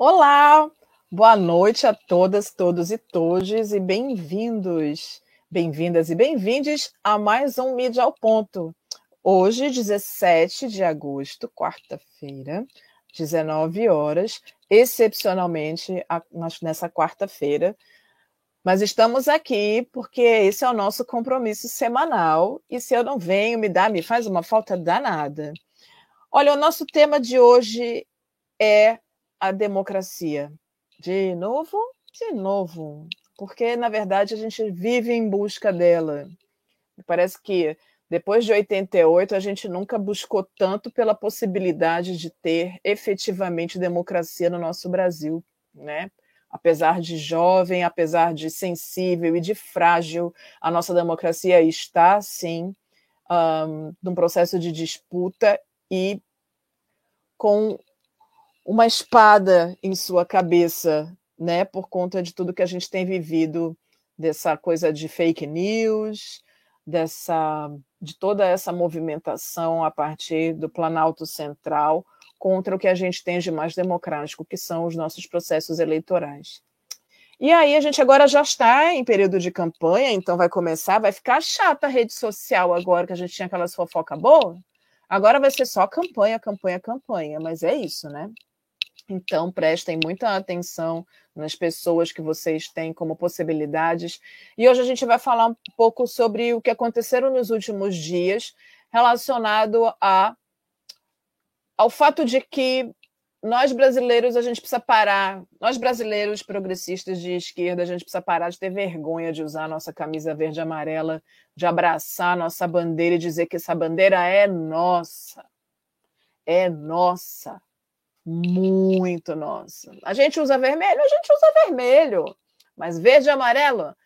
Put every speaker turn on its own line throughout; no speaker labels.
Olá, boa noite a todas, todos e todes e bem-vindos, bem-vindas e bem-vindes a mais um Mídia ao Ponto. Hoje, 17 de agosto, quarta-feira, 19 horas, excepcionalmente nessa quarta-feira. Mas estamos aqui porque esse é o nosso compromisso semanal e se eu não venho, me dá, me faz uma falta danada. Olha, o nosso tema de hoje é a democracia. De novo? De novo. Porque, na verdade, a gente vive em busca dela. Parece que depois de 88, a gente nunca buscou tanto pela possibilidade de ter efetivamente democracia no nosso Brasil, né? Apesar de jovem, apesar de sensível e de frágil, a nossa democracia está, sim, um, num processo de disputa e com uma espada em sua cabeça, né, por conta de tudo que a gente tem vivido, dessa coisa de fake news, dessa de toda essa movimentação a partir do Planalto Central contra o que a gente tem de mais democrático, que são os nossos processos eleitorais. E aí a gente agora já está em período de campanha, então vai começar, vai ficar chata a rede social agora que a gente tinha aquelas fofoca boa. Agora vai ser só campanha, campanha, campanha, mas é isso, né? Então, prestem muita atenção nas pessoas que vocês têm como possibilidades. E hoje a gente vai falar um pouco sobre o que aconteceram nos últimos dias relacionado a, ao fato de que nós brasileiros, a gente precisa parar, nós brasileiros progressistas de esquerda, a gente precisa parar de ter vergonha de usar a nossa camisa verde e amarela, de abraçar a nossa bandeira e dizer que essa bandeira é nossa. É nossa muito nossa. A gente usa vermelho, a gente usa vermelho, mas verde e amarelo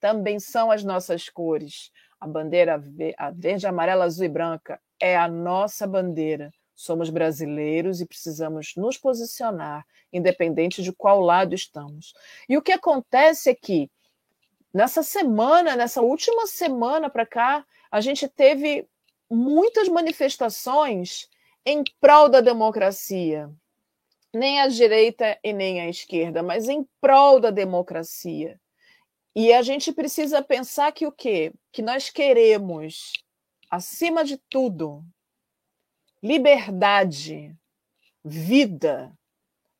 também são as nossas cores. A bandeira a verde, amarela, azul e branca é a nossa bandeira. Somos brasileiros e precisamos nos posicionar, independente de qual lado estamos. E o que acontece é que, nessa semana, nessa última semana para cá, a gente teve muitas manifestações em prol da democracia, nem a direita e nem a esquerda, mas em prol da democracia. E a gente precisa pensar que o quê? Que nós queremos, acima de tudo, liberdade, vida.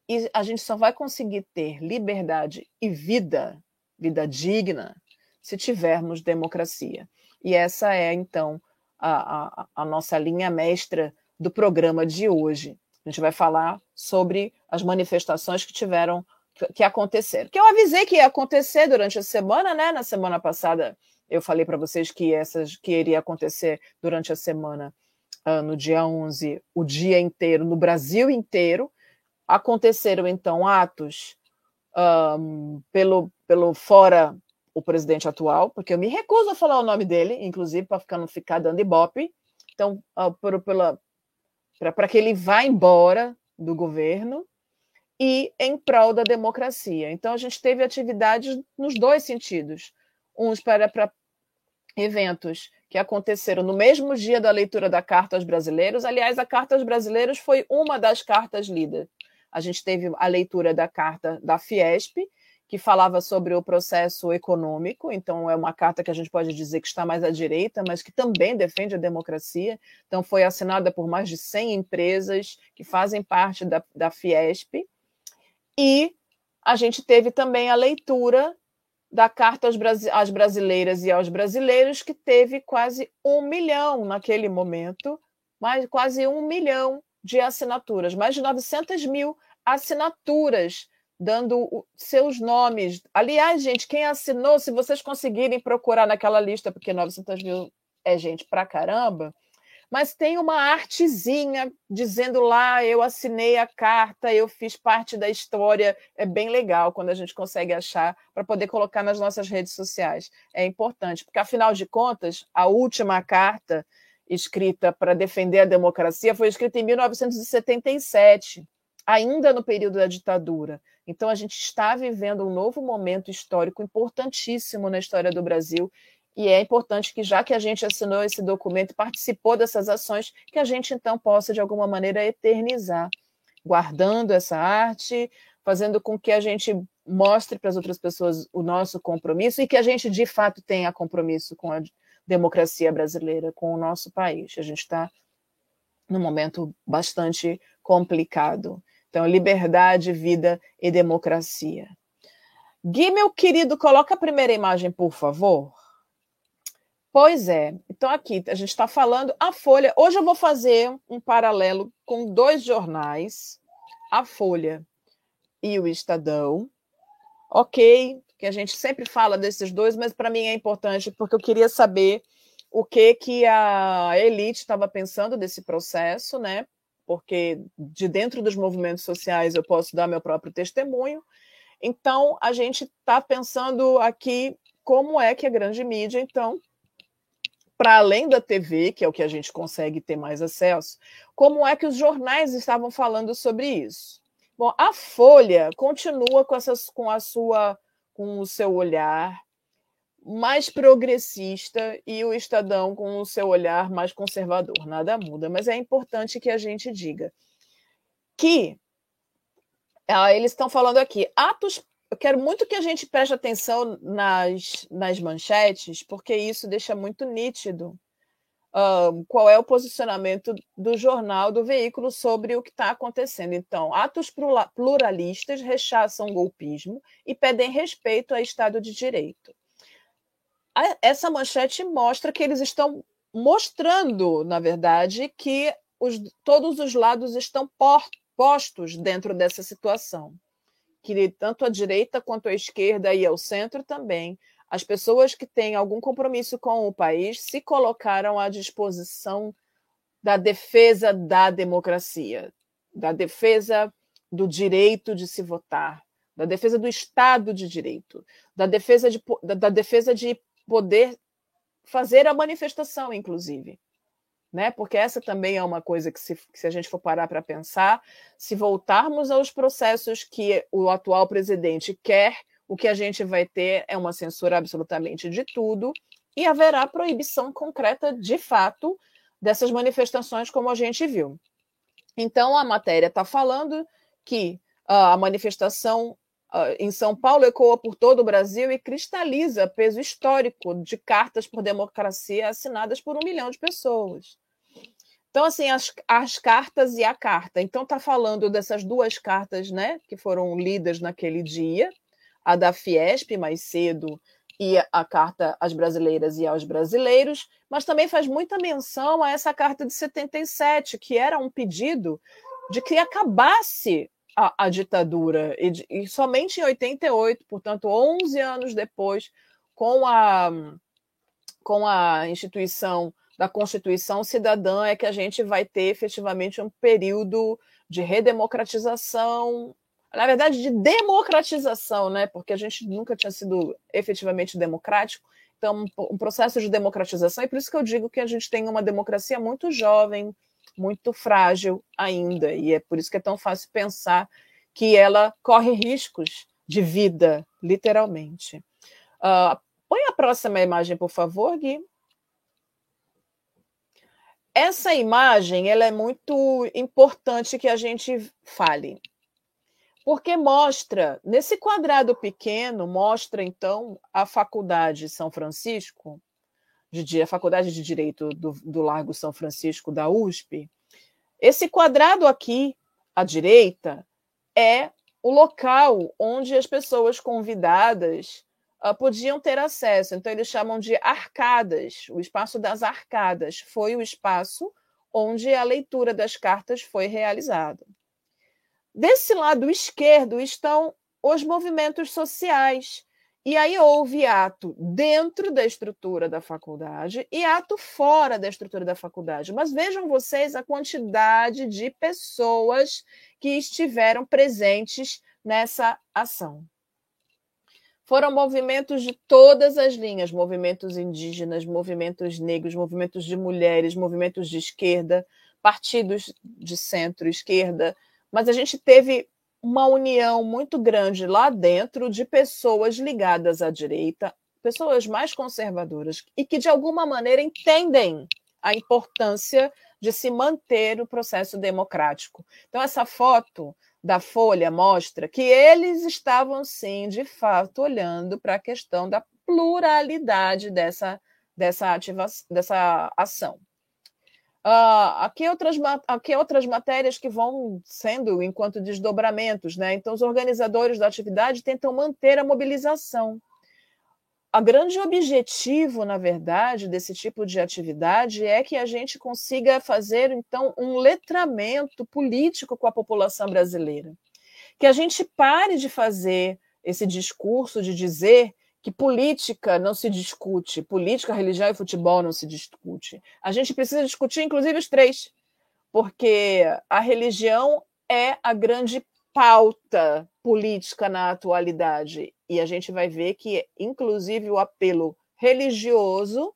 E a gente só vai conseguir ter liberdade e vida, vida digna, se tivermos democracia. E essa é, então, a, a, a nossa linha mestra do programa de hoje. A gente vai falar sobre as manifestações que tiveram, que aconteceram. Que eu avisei que ia acontecer durante a semana, né? Na semana passada eu falei para vocês que essas que iria acontecer durante a semana, uh, no dia 11, o dia inteiro, no Brasil inteiro. Aconteceram então atos um, pelo, pelo fora o presidente atual, porque eu me recuso a falar o nome dele, inclusive para não ficar dando ibope. Então, uh, por, pela, para que ele vá embora do governo e em prol da democracia. Então, a gente teve atividades nos dois sentidos. Uns para, para eventos que aconteceram no mesmo dia da leitura da Carta aos Brasileiros. Aliás, a Carta aos Brasileiros foi uma das cartas lidas. A gente teve a leitura da carta da Fiesp, que falava sobre o processo econômico, então é uma carta que a gente pode dizer que está mais à direita, mas que também defende a democracia. Então foi assinada por mais de 100 empresas que fazem parte da, da Fiesp. E a gente teve também a leitura da Carta às, Brasileiras e aos Brasileiros, que teve quase um milhão naquele momento, mais quase um milhão de assinaturas, mais de 900 mil assinaturas dando seus nomes. Aliás, gente, quem assinou, se vocês conseguirem procurar naquela lista, porque 900 mil é gente pra caramba, mas tem uma artezinha dizendo lá, eu assinei a carta, eu fiz parte da história. É bem legal quando a gente consegue achar para poder colocar nas nossas redes sociais. É importante, porque afinal de contas, a última carta escrita para defender a democracia foi escrita em 1977, ainda no período da ditadura. Então, a gente está vivendo um novo momento histórico importantíssimo na história do Brasil. E é importante que, já que a gente assinou esse documento, participou dessas ações, que a gente então possa, de alguma maneira, eternizar, guardando essa arte, fazendo com que a gente mostre para as outras pessoas o nosso compromisso e que a gente de fato tenha compromisso com a democracia brasileira, com o nosso país. A gente está num momento bastante complicado. Então, liberdade, vida e democracia. Gui, meu querido, coloca a primeira imagem, por favor. Pois é. Então, aqui a gente está falando a Folha. Hoje eu vou fazer um paralelo com dois jornais, a Folha e o Estadão. Ok, que a gente sempre fala desses dois, mas para mim é importante porque eu queria saber o que que a elite estava pensando desse processo, né? Porque de dentro dos movimentos sociais eu posso dar meu próprio testemunho. Então a gente está pensando aqui como é que a grande mídia, então, para além da TV, que é o que a gente consegue ter mais acesso, como é que os jornais estavam falando sobre isso? Bom, a Folha continua com, essas, com a sua, com o seu olhar mais progressista e o Estadão com o seu olhar mais conservador. Nada muda, mas é importante que a gente diga que ah, eles estão falando aqui atos. Eu quero muito que a gente preste atenção nas, nas manchetes, porque isso deixa muito nítido qual é o posicionamento do jornal, do veículo sobre o que está acontecendo. Então, atos pluralistas rechaçam golpismo e pedem respeito ao Estado de Direito. Essa manchete mostra que eles estão mostrando, na verdade, que os, todos os lados estão postos dentro dessa situação. Que tanto a direita quanto a esquerda e ao centro também as pessoas que têm algum compromisso com o país se colocaram à disposição da defesa da democracia, da defesa do direito de se votar, da defesa do Estado de Direito, da defesa de, da, da defesa de poder fazer a manifestação, inclusive. Né? Porque essa também é uma coisa que, se, que se a gente for parar para pensar, se voltarmos aos processos que o atual presidente quer o que a gente vai ter é uma censura absolutamente de tudo e haverá proibição concreta, de fato, dessas manifestações, como a gente viu. Então, a matéria está falando que uh, a manifestação em São Paulo ecoa por todo o Brasil e cristaliza peso histórico de cartas por democracia assinadas por um milhão de pessoas. Então, assim, as, as cartas e a carta. Então, está falando dessas duas cartas né, que foram lidas naquele dia, a da Fiesp mais cedo e a carta às brasileiras e aos brasileiros, mas também faz muita menção a essa carta de 77, que era um pedido de que acabasse a, a ditadura, e, e, somente em 88, portanto, 11 anos depois, com a, com a instituição da Constituição Cidadã, é que a gente vai ter efetivamente um período de redemocratização na verdade, de democratização, né? porque a gente nunca tinha sido efetivamente democrático. Então, um processo de democratização, e por isso que eu digo que a gente tem uma democracia muito jovem, muito frágil ainda, e é por isso que é tão fácil pensar que ela corre riscos de vida, literalmente. Uh, põe a próxima imagem, por favor, Gui. Essa imagem ela é muito importante que a gente fale porque mostra, nesse quadrado pequeno, mostra então a Faculdade São Francisco, de, a Faculdade de Direito do, do Largo São Francisco da USP. Esse quadrado aqui, à direita, é o local onde as pessoas convidadas uh, podiam ter acesso. Então, eles chamam de arcadas. O espaço das arcadas foi o espaço onde a leitura das cartas foi realizada. Desse lado esquerdo estão os movimentos sociais. E aí houve ato dentro da estrutura da faculdade e ato fora da estrutura da faculdade. Mas vejam vocês a quantidade de pessoas que estiveram presentes nessa ação. Foram movimentos de todas as linhas: movimentos indígenas, movimentos negros, movimentos de mulheres, movimentos de esquerda, partidos de centro-esquerda, mas a gente teve uma união muito grande lá dentro de pessoas ligadas à direita, pessoas mais conservadoras e que de alguma maneira entendem a importância de se manter o processo democrático. Então essa foto da Folha mostra que eles estavam, sim, de fato, olhando para a questão da pluralidade dessa, dessa, ativa, dessa ação. Uh, aqui, outras, aqui outras matérias que vão sendo enquanto desdobramentos, né? Então, os organizadores da atividade tentam manter a mobilização. O grande objetivo, na verdade, desse tipo de atividade é que a gente consiga fazer, então, um letramento político com a população brasileira. Que a gente pare de fazer esse discurso de dizer que política não se discute, política, religião e futebol não se discute. A gente precisa discutir, inclusive, os três, porque a religião é a grande pauta política na atualidade. E a gente vai ver que, inclusive, o apelo religioso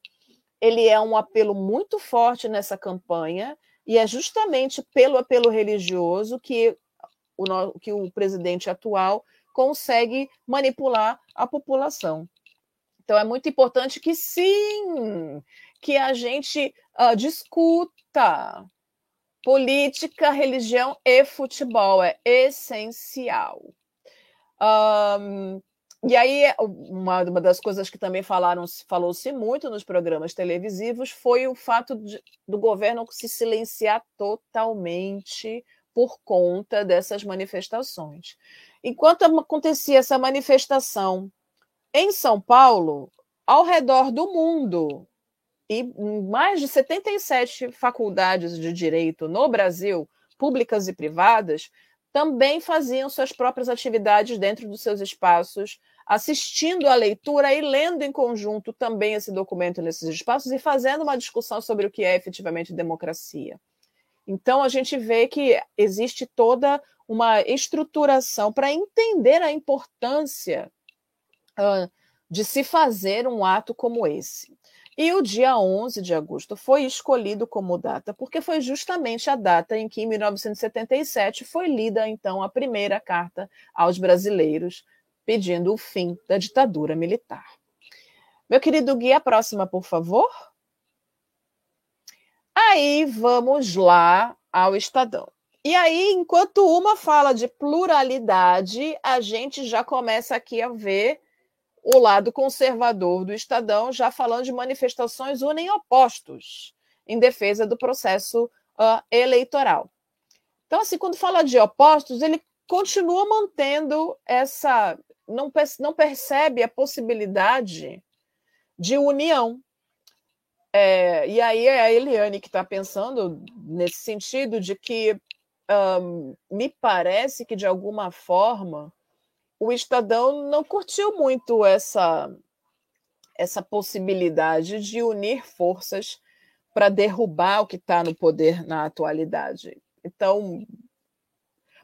ele é um apelo muito forte nessa campanha, e é justamente pelo apelo religioso que o, que o presidente atual consegue manipular a população. Então é muito importante que sim, que a gente uh, discuta política, religião e futebol é essencial. Um, e aí, uma, uma, das coisas que também falaram, falou-se muito nos programas televisivos foi o fato de, do governo se silenciar totalmente por conta dessas manifestações. Enquanto acontecia essa manifestação em São Paulo, ao redor do mundo, e mais de 77 faculdades de direito no Brasil, públicas e privadas, também faziam suas próprias atividades dentro dos seus espaços, assistindo à leitura e lendo em conjunto também esse documento nesses espaços e fazendo uma discussão sobre o que é efetivamente democracia. Então, a gente vê que existe toda uma estruturação para entender a importância uh, de se fazer um ato como esse. E o dia 11 de agosto foi escolhido como data porque foi justamente a data em que, em 1977, foi lida então a primeira carta aos brasileiros pedindo o fim da ditadura militar. Meu querido Gui, a próxima, por favor. Aí vamos lá ao Estadão. E aí, enquanto uma fala de pluralidade, a gente já começa aqui a ver o lado conservador do Estadão já falando de manifestações unem opostos em defesa do processo uh, eleitoral. Então, assim, quando fala de opostos, ele continua mantendo essa. Não, não percebe a possibilidade de união. É, e aí é a Eliane que está pensando nesse sentido de que um, me parece que, de alguma forma, o Estadão não curtiu muito essa, essa possibilidade de unir forças para derrubar o que está no poder na atualidade. Então,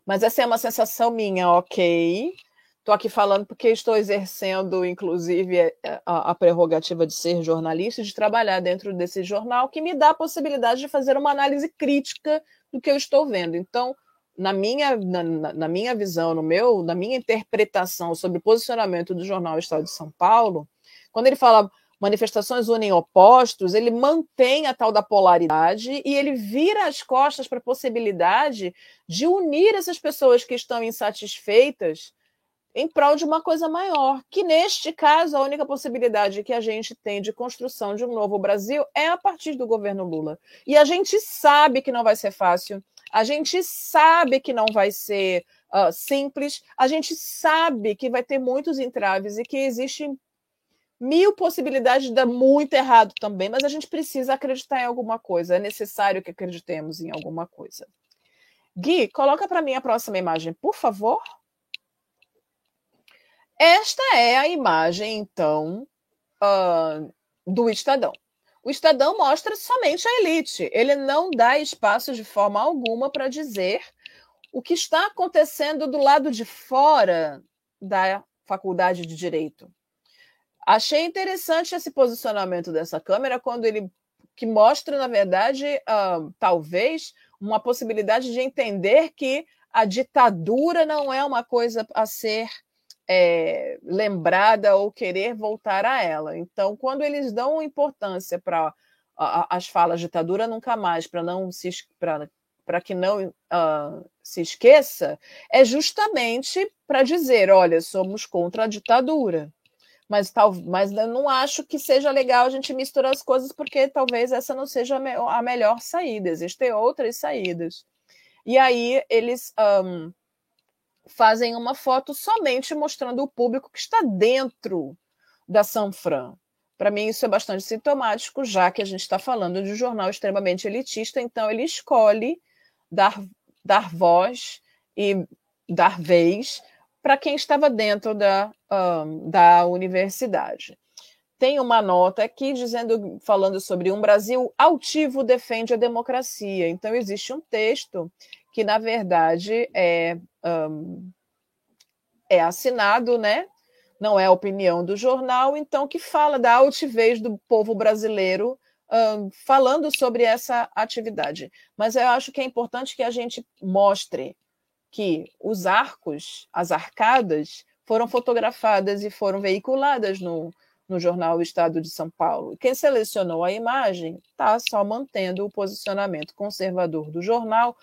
mas essa é uma sensação minha, ok. Estou aqui falando porque estou exercendo, inclusive, é, a, a, prerrogativa de ser jornalista, de trabalhar dentro desse jornal, que me dá a possibilidade de fazer uma análise crítica do que eu estou vendo. Então, na minha, na, na, minha visão, no meu, na minha interpretação sobre o posicionamento do jornal Estado de São Paulo, quando ele fala manifestações unem opostos, ele mantém a tal da polaridade e ele vira as costas para a possibilidade de unir essas pessoas que estão insatisfeitas em prol de uma coisa maior, que neste caso a única possibilidade que a gente tem de construção de um novo Brasil é a partir do governo Lula. E a gente sabe que não vai ser fácil, a gente sabe que não vai ser uh, simples, a gente sabe que vai ter muitos entraves e que existem mil possibilidades de dar muito errado também, mas a gente precisa acreditar em alguma coisa, é necessário que acreditemos em alguma coisa. Gui, coloca para mim a próxima imagem, por favor. Esta é a imagem, então, uh, do Estadão. O Estadão mostra somente a elite. Ele não dá espaço de forma alguma para dizer o que está acontecendo do lado de fora da faculdade de direito. Achei interessante esse posicionamento dessa câmera quando ele que mostra, na verdade, uh, talvez uma possibilidade de entender que a ditadura não é uma coisa a ser é, lembrada ou querer voltar a ela. Então, quando eles dão importância para as falas ditadura nunca mais, para não se para que não uh, se esqueça, é justamente para dizer: olha, somos contra a ditadura. Mas, tal, mas não acho que seja legal a gente misturar as coisas, porque talvez essa não seja a, melhor saída, existem outras saídas. E aí eles um, fazem uma foto somente mostrando o público que está dentro da Sanfran. Para mim, isso é bastante sintomático, já que a gente está falando de um jornal extremamente elitista, então ele escolhe dar, dar voz e dar vez para quem estava dentro da, um, da universidade. Tem uma nota aqui dizendo, falando sobre um Brasil altivo defende a democracia. Então, existe um texto que, na verdade, é, um, é assinado, né? não é a opinião do jornal, então que fala da altivez do povo brasileiro um, falando sobre essa atividade. Mas eu acho que é importante que a gente mostre que os arcos, as arcadas, foram fotografadas e foram veiculadas no, no jornal Estado de São Paulo. Quem selecionou a imagem está só mantendo o posicionamento conservador do jornal,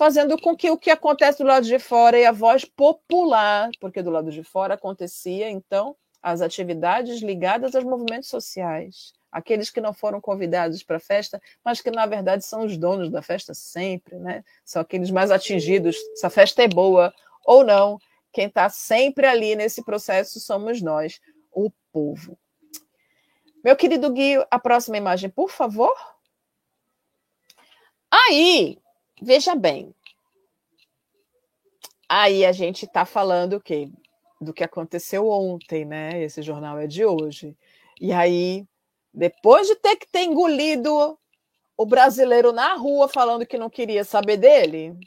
fazendo com que o que acontece do lado de fora e a voz popular, porque do lado de fora acontecia, então, as atividades ligadas aos movimentos sociais, aqueles que não foram convidados para a festa, mas que na verdade são os donos da festa sempre, né? São aqueles mais atingidos, se a festa é boa ou não, quem está sempre ali nesse processo somos nós, o povo. Meu querido Gui, a próxima imagem, por favor. Aí, Veja bem, aí a gente está falando o quê? Do que aconteceu ontem, né? Esse jornal é de hoje. E aí, depois de ter que ter engolido o brasileiro na rua falando que não queria saber dele,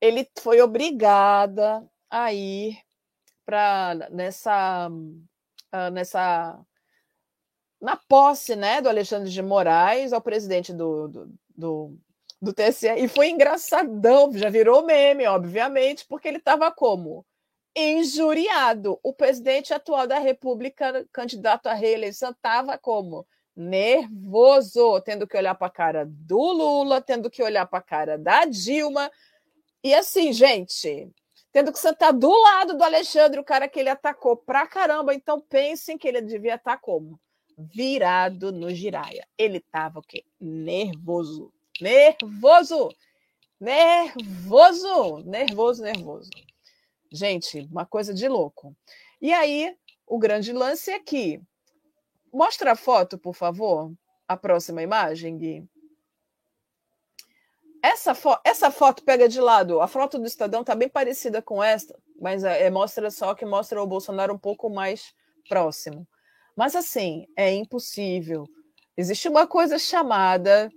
ele foi obrigada a ir para nessa uh, nessa na posse, né, do Alexandre de Moraes ao presidente do, do, do do TSE. E foi engraçadão, já virou meme, obviamente, porque ele estava como? Injuriado. O presidente atual da República, candidato à reeleição, estava como? Nervoso, tendo que olhar para a cara do Lula, tendo que olhar para a cara da Dilma. E assim, gente, tendo que sentar do lado do Alexandre, o cara que ele atacou pra caramba. Então pensem que ele devia estar como? Virado no giraia. Ele estava o quê? Nervoso. Nervoso! Nervoso! Nervoso, nervoso. Gente, uma coisa de louco. E aí, o grande lance é que. Mostra a foto, por favor. A próxima imagem, Gui. Essa, fo essa foto pega de lado. A foto do Estadão está bem parecida com esta, mas é, é, mostra só que mostra o Bolsonaro um pouco mais próximo. Mas assim, é impossível. Existe uma coisa chamada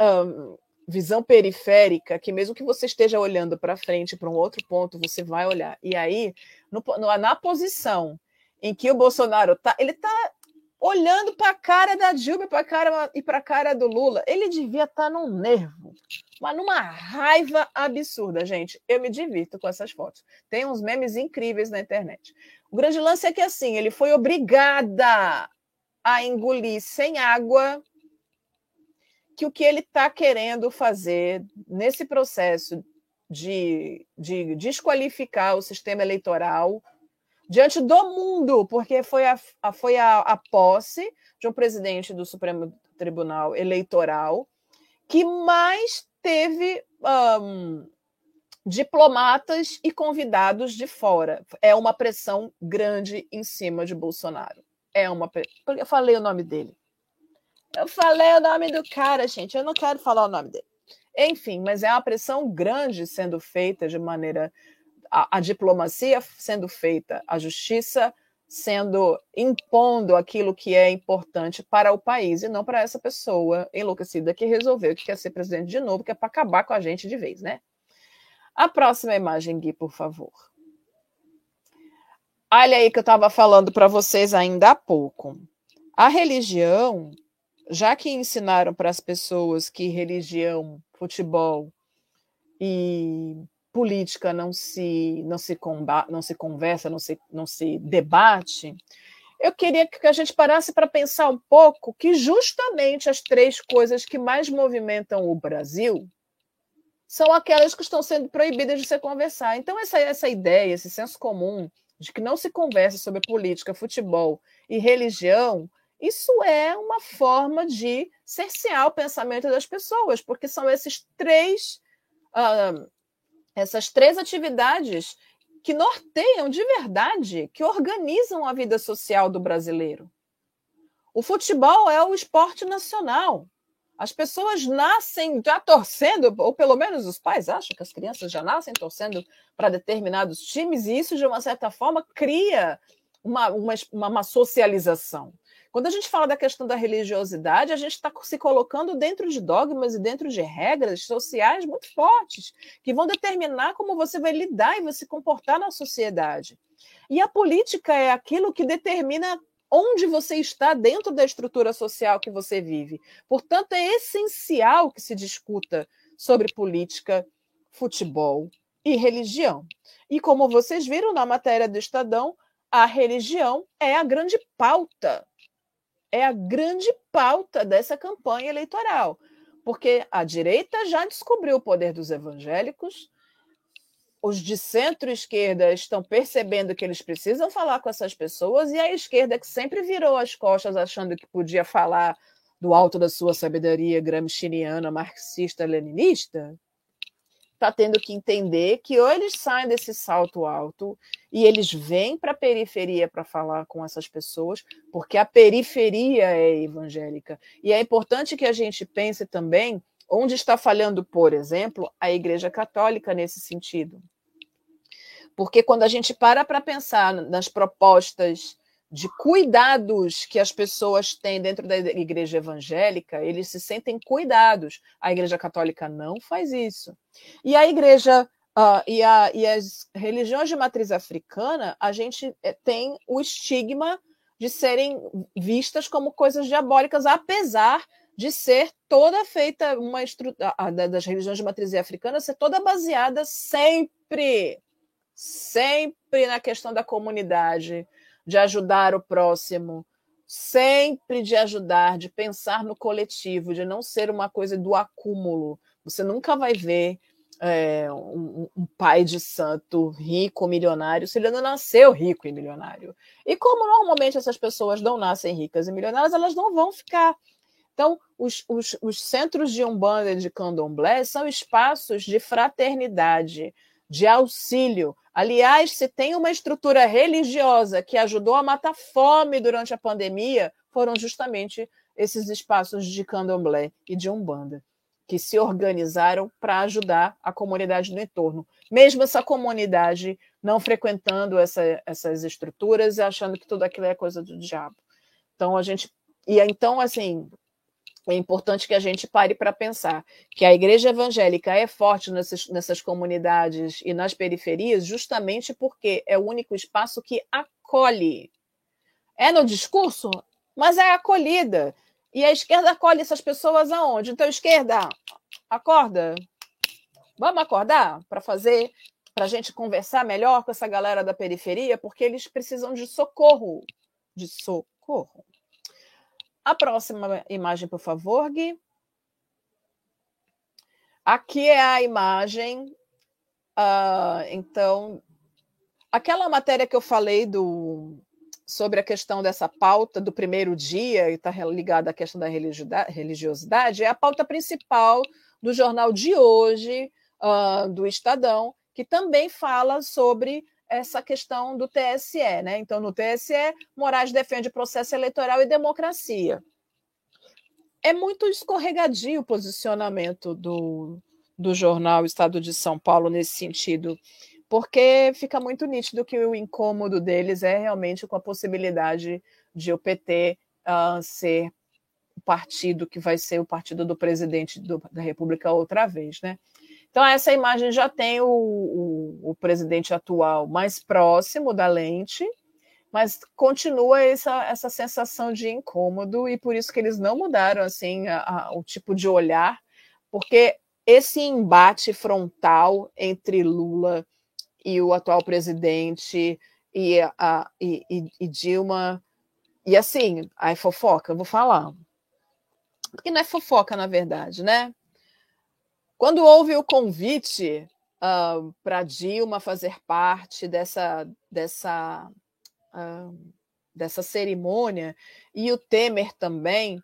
um, visão periférica, que mesmo que você esteja olhando para frente, para um outro ponto, você vai olhar. E aí, no, no, na posição em que o Bolsonaro está, ele está olhando para a cara da Dilma pra cara, e para a cara do Lula. Ele devia estar tá num nervo, mas numa raiva absurda, gente. Eu me divirto com essas fotos. Tem uns memes incríveis na internet. O grande lance é que assim, ele foi obrigada a engolir sem água que o que ele está querendo fazer nesse processo de, de desqualificar o sistema eleitoral diante do mundo, porque foi a, a foi a, a, posse de um presidente do Supremo Tribunal Eleitoral que mais teve um, diplomatas e convidados de fora. É uma pressão grande em cima de Bolsonaro. É uma. Eu falei o nome dele. Eu falei o nome do cara, gente. Eu não quero falar o nome dele. Enfim, mas é uma pressão grande sendo feita de maneira. A, a diplomacia sendo feita, a justiça sendo impondo aquilo que é importante para o país e não para essa pessoa enlouquecida que resolveu que quer ser presidente de novo, que é para acabar com a gente de vez, né? A próxima imagem, Gui, por favor. Olha aí que eu estava falando para vocês ainda há pouco. A religião já que ensinaram para as pessoas que religião, futebol e política não se não se combate, não se conversa, não se não se debate, eu queria que a gente parasse para pensar um pouco que justamente as três coisas que mais movimentam o Brasil são aquelas que estão sendo proibidas de se conversar. Então, essa, essa ideia, esse senso comum de que não se conversa sobre política, futebol e religião, isso é uma forma de cercear o pensamento das pessoas, porque são esses três, uh, essas três atividades que norteiam de verdade, que organizam a vida social do brasileiro. O futebol é o esporte nacional. As pessoas nascem já torcendo, ou pelo menos os pais acham que as crianças já nascem torcendo para determinados times, e isso, de uma certa forma, cria uma, uma, uma socialização. Quando a gente fala da questão da religiosidade, a gente está se colocando dentro de dogmas e dentro de regras sociais muito fortes, que vão determinar como você vai lidar e vai se comportar na sociedade. E a política é aquilo que determina onde você está dentro da estrutura social que você vive. Portanto, é essencial que se discuta sobre política, futebol e religião. E como vocês viram na matéria do Estadão, a religião é a grande pauta. É a grande pauta dessa campanha eleitoral. Porque a direita já descobriu o poder dos evangélicos, os de centro-esquerda estão percebendo que eles precisam falar com essas pessoas, e a esquerda, que sempre virou as costas achando que podia falar do alto da sua sabedoria gramsciana, marxista-leninista, está tendo que entender que ou eles saem desse salto alto e eles vêm para a periferia para falar com essas pessoas, porque a periferia é evangélica. E é importante que a gente pense também onde está falhando, por exemplo, a Igreja Católica nesse sentido. Porque quando a gente para para pensar nas propostas de cuidados que as pessoas têm dentro da igreja evangélica, eles se sentem cuidados. A igreja católica não faz isso. E a igreja uh, e, a, e as religiões de matriz africana, a gente eh, tem o estigma de serem vistas como coisas diabólicas, apesar de ser toda feita uma estrutura das religiões de matriz africana ser toda baseada sempre sempre na questão da comunidade, de ajudar o próximo, sempre de ajudar, de pensar no coletivo, de não ser uma coisa do acúmulo. Você nunca vai ver é, um, um, pai de santo rico, milionário, se ele não nasceu rico e milionário. E como normalmente essas pessoas não nascem ricas e milionárias, elas não vão ficar. Então, os, os, os centros de Umbanda e de Candomblé são espaços de fraternidade, de auxílio. Aliás, se tem uma estrutura religiosa que ajudou a matar fome durante a pandemia, foram justamente esses espaços de candomblé e de umbanda, que se organizaram para ajudar a comunidade no entorno. Mesmo essa comunidade não frequentando essa, essas estruturas e achando que tudo aquilo é coisa do diabo. Então, a gente. E então, assim, é importante que a gente pare para pensar que a igreja evangélica é forte nessas, nessas comunidades e nas periferias justamente porque é o único espaço que acolhe. É no discurso, mas é acolhida. E a esquerda acolhe essas pessoas aonde? Então, esquerda, acorda. Vamos acordar para fazer, para a gente conversar melhor com essa galera da periferia, porque eles precisam de socorro. De socorro. A próxima imagem, por favor, Gui. Aqui é a imagem. Uh, então, aquela matéria que eu falei do, sobre a questão dessa pauta do primeiro dia, e está ligada à questão da religiosidade, é a pauta principal do jornal de hoje, uh, do Estadão, que também fala sobre essa questão do TSE. Né? Então, no TSE, Moraes defende processo eleitoral e democracia. É muito escorregadio o posicionamento do, do jornal Estado de São Paulo nesse sentido, porque fica muito nítido que o incômodo deles é realmente com a possibilidade de o PT uh, ah, ser o partido que vai ser o partido do presidente do, da República outra vez, né? Então, essa imagem já tem o, o, o presidente atual mais próximo da lente, mas continua essa, essa sensação de incômodo, e por isso que eles não mudaram assim a, a, o tipo de olhar, porque esse embate frontal entre Lula e o atual presidente e, a, e, e, e Dilma, e assim, aí fofoca, eu vou falar. Porque não é fofoca, na verdade, né? Quando houve o convite uh, para Dilma fazer parte dessa, dessa, uh, dessa cerimônia, e o Temer também,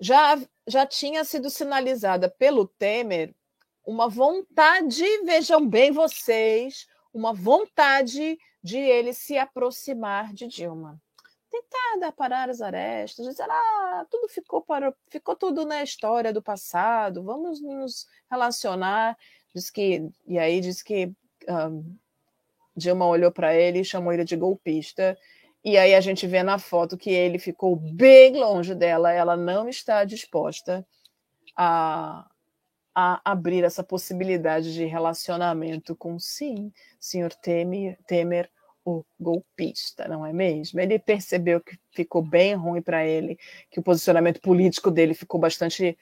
já, já tinha sido sinalizada pelo Temer uma vontade, vejam bem vocês, uma vontade de ele se aproximar de Dilma. Tentar dar parar as arestas, dizer, ah, tudo ficou, para, ficou tudo na história do passado, vamos nos relacionar. Diz que, e aí diz que um, Dilma olhou para ele e chamou ele de golpista. E aí a gente vê na foto que ele ficou bem longe dela, ela não está disposta a, a abrir essa possibilidade de relacionamento com sim, senhor Temer, Temer, o golpista, não é mesmo? Ele percebeu que ficou bem ruim para ele, que o posicionamento político dele ficou bastante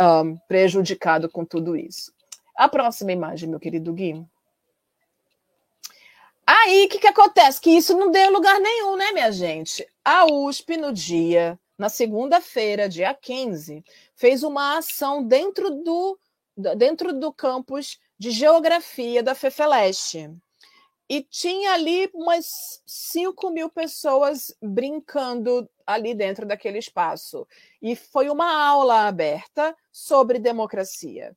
um, prejudicado com tudo isso. A próxima imagem, meu querido Gui. Aí, o que, que acontece? Que isso não deu lugar nenhum, né, minha gente? A USP, no dia, na segunda-feira, dia 15, fez uma ação dentro do, dentro do campus de geografia da FEFELESTE. E tinha ali umas 5 mil pessoas brincando ali dentro daquele espaço. E foi uma aula aberta sobre democracia.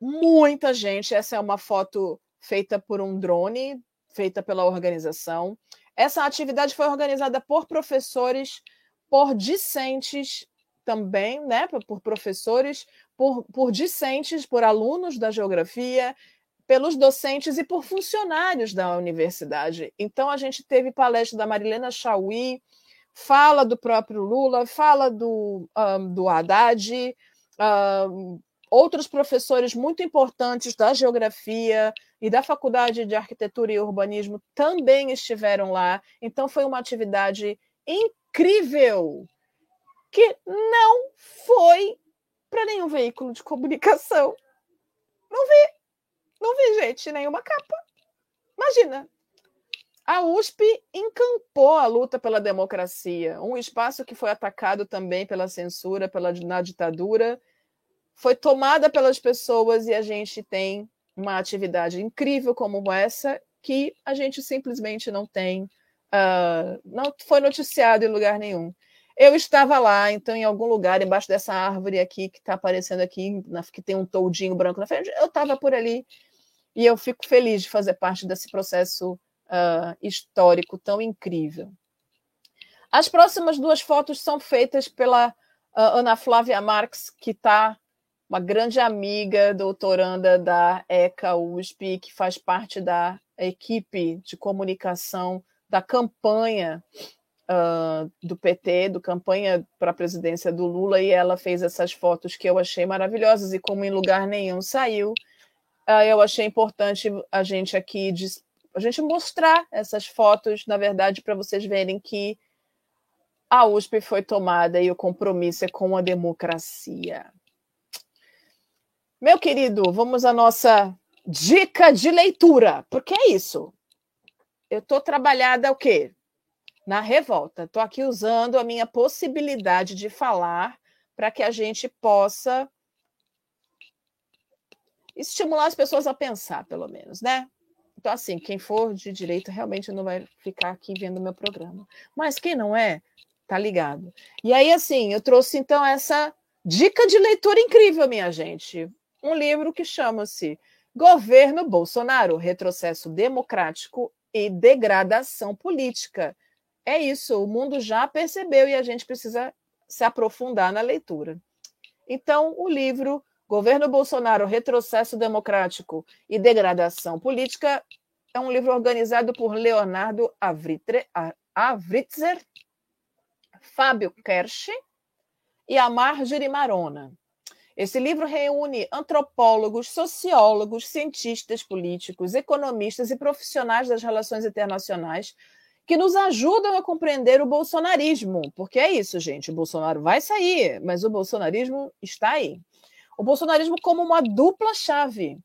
Muita gente, essa é uma foto feita por um drone feita pela organização. Essa atividade foi organizada por professores, por discentes também, né, por professores, por, por discentes, por alunos da geografia, pelos docentes e por funcionários da universidade. Então, a gente teve palestra da Marilena Chauí, fala do próprio Lula, fala do, um, do Haddad, um, outros professores muito importantes da geografia, e da Faculdade de Arquitetura e Urbanismo também estiveram lá. Então foi uma atividade incrível que não foi para nenhum veículo de comunicação. Não vi, não vi, gente, nenhuma capa. Imagina. A USP encampou a luta pela democracia, um espaço que foi atacado também pela censura, pela na ditadura, foi tomada pelas pessoas e a gente tem uma atividade incrível como essa que a gente simplesmente não tem, uh, não foi noticiado em lugar nenhum. Eu estava lá, então, em algum lugar, embaixo dessa árvore aqui, que está aparecendo aqui, que tem um toldinho branco na frente, eu estava por ali e eu fico feliz de fazer parte desse processo uh, histórico tão incrível. As próximas duas fotos são feitas pela uh, Ana Flávia Marques, que está uma grande amiga doutoranda da ECA USP, que faz parte da equipe de comunicação da campanha uh, do PT, do campanha para a presidência do Lula, e ela fez essas fotos que eu achei maravilhosas, e como em lugar nenhum saiu, eu achei importante a gente aqui a gente mostrar essas fotos, na verdade, para vocês verem que a USP foi tomada e o compromisso é com a democracia. Meu querido, vamos à nossa dica de leitura, porque é isso. Eu estou trabalhada o quê? Na revolta. Estou aqui usando a minha possibilidade de falar para que a gente possa estimular as pessoas a pensar, pelo menos, né? Então, assim, quem for de direita realmente não vai ficar aqui vendo meu programa. Mas quem não é, tá ligado. E aí, assim, eu trouxe então essa dica de leitura incrível, minha gente um livro que chama-se Governo Bolsonaro: Retrocesso Democrático e Degradação Política. É isso, o mundo já percebeu e a gente precisa se aprofundar na leitura. Então, o livro Governo Bolsonaro: Retrocesso Democrático e Degradação Política é um livro organizado por Leonardo Avritzer, Fábio Kersh e Amar Marona. Esse livro reúne antropólogos, sociólogos, cientistas políticos, economistas e profissionais das relações internacionais que nos ajudam a compreender o bolsonarismo, porque é isso, gente, o Bolsonaro vai sair, mas o bolsonarismo está aí. O bolsonarismo como uma dupla chave,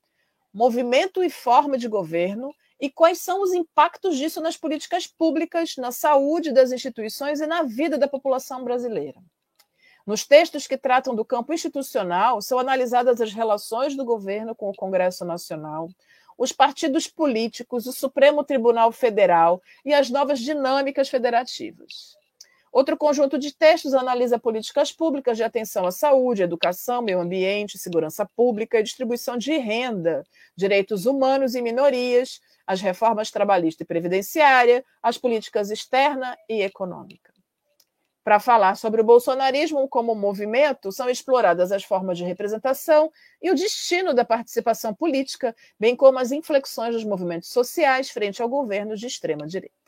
movimento e forma de governo, e quais são os impactos disso nas políticas públicas, na saúde das instituições e na vida da população brasileira. Nos textos que tratam do campo institucional, são analisadas as relações do governo com o Congresso Nacional, os partidos políticos, o Supremo Tribunal Federal e as novas dinâmicas federativas. Outro conjunto de textos analisa políticas públicas de atenção à saúde, educação, meio ambiente, segurança pública e distribuição de renda, direitos humanos e minorias, as reformas trabalhista e previdenciária, as políticas externa e econômica. Para falar sobre o bolsonarismo como movimento, são exploradas as formas de representação e o destino da participação política, bem como as inflexões dos movimentos sociais frente ao governo de extrema-direita.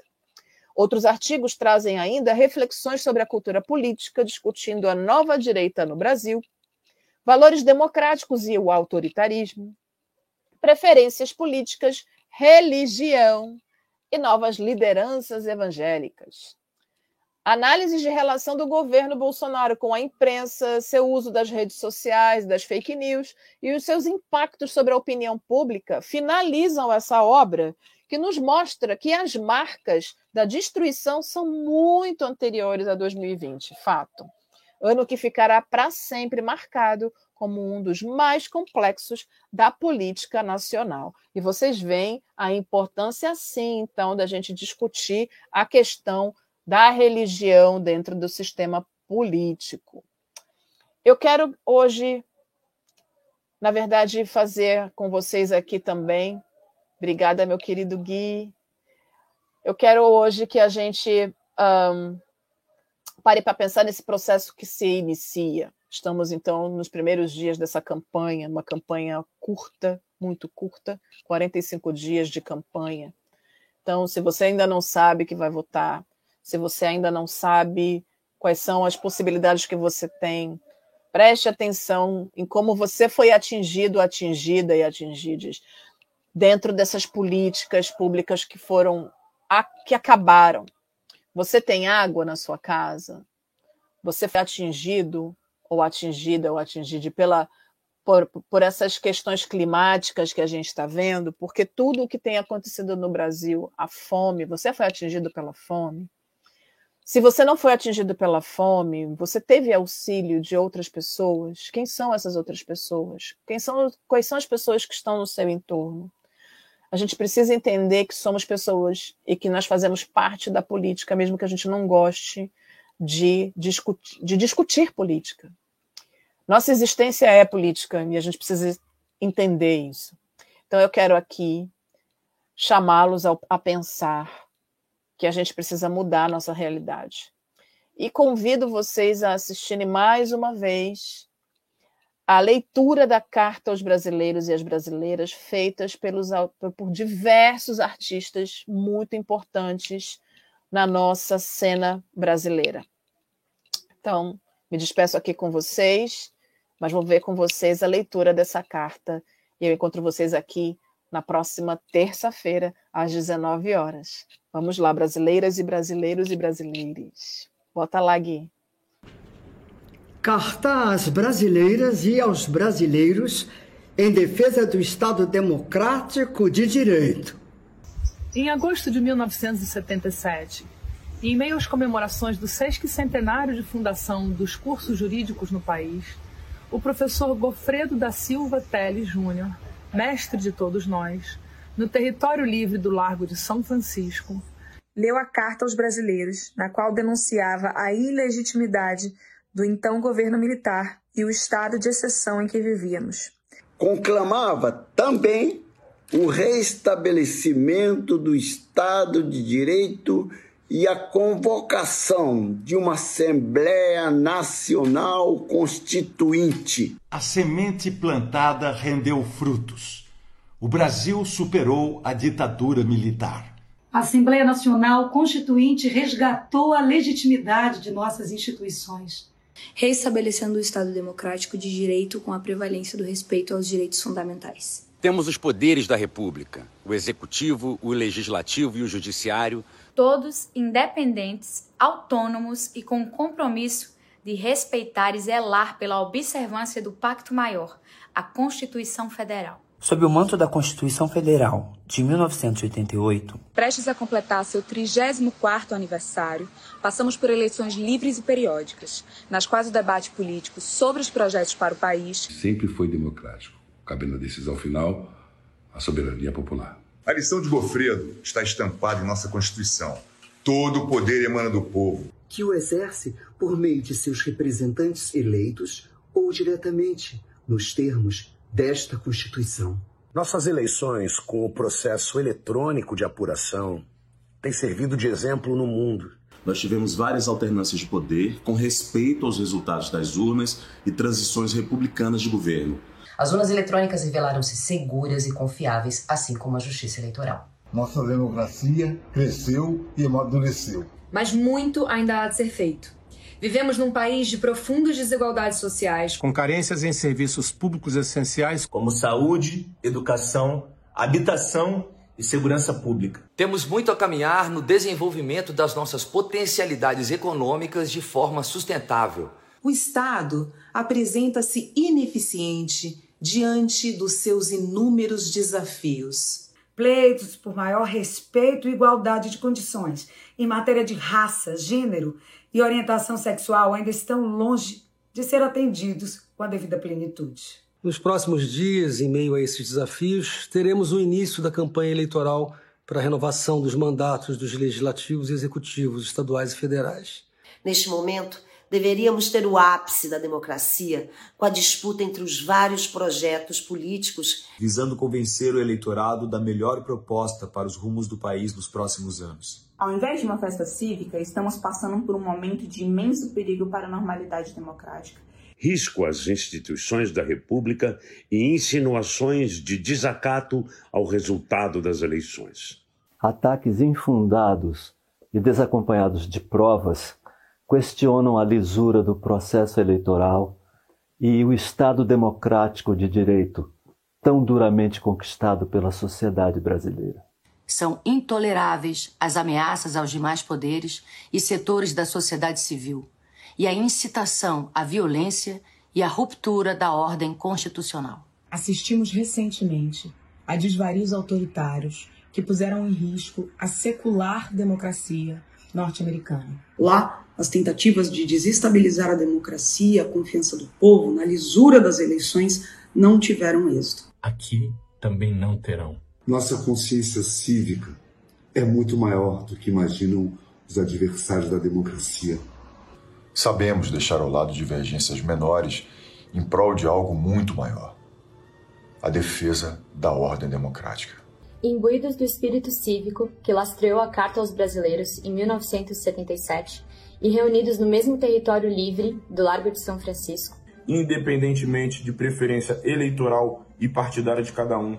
Outros artigos trazem ainda reflexões sobre a cultura política, discutindo a nova direita no Brasil, valores democráticos e o autoritarismo, preferências políticas, religião e novas lideranças evangélicas. Análises de relação do governo Bolsonaro com a imprensa, seu uso das redes sociais, das fake news e os seus impactos sobre a opinião pública finalizam essa obra que nos mostra que as marcas da destruição são muito anteriores a 2020, fato. Ano que ficará para sempre marcado como um dos mais complexos da política nacional. E vocês veem a importância, sim, então, da gente discutir a questão da religião dentro do sistema político. Eu quero hoje, na verdade, fazer com vocês aqui também Obrigada, meu querido Gui. Eu quero hoje que a gente um, pare para pensar nesse processo que se inicia. Estamos, então, nos primeiros dias dessa campanha, uma campanha curta, muito curta 45 dias de campanha. Então, se você ainda não sabe que vai votar, se você ainda não sabe quais são as possibilidades que você tem, preste atenção em como você foi atingido, atingida e atingidas dentro dessas políticas públicas que foram que acabaram. Você tem água na sua casa? Você foi atingido ou atingida ou atingido pela por, por essas questões climáticas que a gente está vendo, porque tudo o que tem acontecido no Brasil, a fome, você foi atingido pela fome. Se você não foi atingido pela fome, você teve auxílio de outras pessoas. Quem são essas outras pessoas? Quem são, quais são as pessoas que estão no seu entorno? A gente precisa entender que somos pessoas e que nós fazemos parte da política, mesmo que a gente não goste de discutir, de discutir política. Nossa existência é política e a gente precisa entender isso. Então, eu quero aqui chamá-los a pensar que a gente precisa mudar a nossa realidade. E convido vocês a assistirem mais uma vez a leitura da carta aos brasileiros e às brasileiras, feitas pelos, por diversos artistas muito importantes na nossa cena brasileira. Então, me despeço aqui com vocês, mas vou ver com vocês a leitura dessa carta e eu encontro vocês aqui na próxima terça-feira, às 19 horas. Vamos lá, brasileiras e brasileiros e brasileiras. Bota lá, Gui.
Carta às brasileiras e aos brasileiros em defesa do Estado democrático de direito.
Em agosto de 1977, em meio às comemorações do sesquicentenário de fundação dos cursos jurídicos no país, o professor Gofredo da Silva Teles Júnior, mestre de todos nós, no território livre do Largo de São Francisco,
leu a carta aos brasileiros, na qual denunciava a ilegitimidade do então governo militar e o estado de exceção em que vivíamos.
Conclamava também o restabelecimento do Estado de Direito e a convocação de uma Assembleia Nacional Constituinte.
A semente plantada rendeu frutos. O Brasil superou a ditadura militar.
A Assembleia Nacional Constituinte resgatou a legitimidade de nossas instituições
reestabelecendo o Estado democrático de direito com a prevalência do respeito aos direitos fundamentais.
Temos os poderes da República: o executivo, o legislativo e o judiciário.
Todos independentes, autônomos e com o compromisso de respeitar e zelar pela observância do Pacto Maior, a Constituição Federal.
Sob o manto da Constituição Federal de 1988,
prestes a completar seu 34º aniversário, passamos por eleições livres e periódicas, nas quais o debate político sobre os projetos para o país
sempre foi democrático, cabendo a decisão final à soberania popular.
A lição de Gofredo está estampada em nossa Constituição. Todo o poder emana do povo,
que o exerce por meio de seus representantes eleitos ou diretamente, nos termos desta Constituição.
Nossas eleições com o processo eletrônico de apuração têm servido de exemplo no mundo.
Nós tivemos várias alternâncias de poder com respeito aos resultados das urnas e transições republicanas de governo.
As urnas eletrônicas revelaram-se seguras e confiáveis, assim como a justiça eleitoral.
Nossa democracia cresceu e amadureceu.
Mas muito ainda há de ser feito. Vivemos num país de profundas desigualdades sociais,
com carências em serviços públicos essenciais
como saúde, educação, habitação e segurança pública.
Temos muito a caminhar no desenvolvimento das nossas potencialidades econômicas de forma sustentável.
O Estado apresenta-se ineficiente diante dos seus inúmeros desafios.
Pleitos por maior respeito e igualdade de condições em matéria de raça, gênero e orientação sexual ainda estão longe de ser atendidos com a devida plenitude.
Nos próximos dias, em meio a esses desafios, teremos o início da campanha eleitoral para a renovação dos mandatos dos legislativos e executivos estaduais e federais.
Neste momento, deveríamos ter o ápice da democracia com a disputa entre os vários projetos políticos,
visando convencer o eleitorado da melhor proposta para os rumos do país nos próximos anos.
Ao invés de uma festa cívica, estamos passando por um momento de imenso perigo para a normalidade democrática.
Risco às instituições da República e insinuações de desacato ao resultado das eleições.
Ataques infundados e desacompanhados de provas questionam a lisura do processo eleitoral e o Estado democrático de direito tão duramente conquistado pela sociedade brasileira.
São intoleráveis as ameaças aos demais poderes e setores da sociedade civil e a incitação à violência e à ruptura da ordem constitucional.
Assistimos recentemente a desvarios autoritários que puseram em risco a secular democracia norte-americana.
Lá, as tentativas de desestabilizar a democracia, a confiança do povo na lisura das eleições não tiveram êxito.
Aqui também não terão.
Nossa consciência cívica é muito maior do que imaginam os adversários da democracia.
Sabemos deixar ao lado divergências menores em prol de algo muito maior a defesa da ordem democrática.
Imbuídos do espírito cívico que lastreou a Carta aos Brasileiros em 1977 e reunidos no mesmo território livre do Largo de São Francisco,
independentemente de preferência eleitoral e partidária de cada um,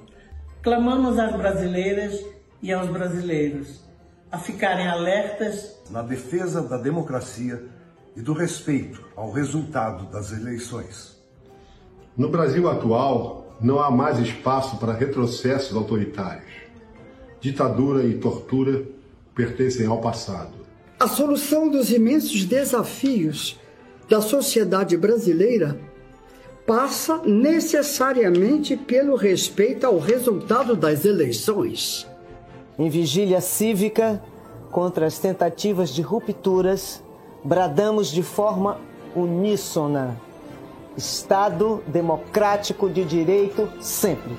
Clamamos às brasileiras e aos brasileiros a ficarem alertas
na defesa da democracia e do respeito ao resultado das eleições.
No Brasil atual, não há mais espaço para retrocessos autoritários. Ditadura e tortura pertencem ao passado.
A solução dos imensos desafios da sociedade brasileira passa necessariamente pelo respeito ao resultado das eleições.
Em vigília cívica contra as tentativas de rupturas, bradamos de forma uníssona: Estado democrático de direito sempre.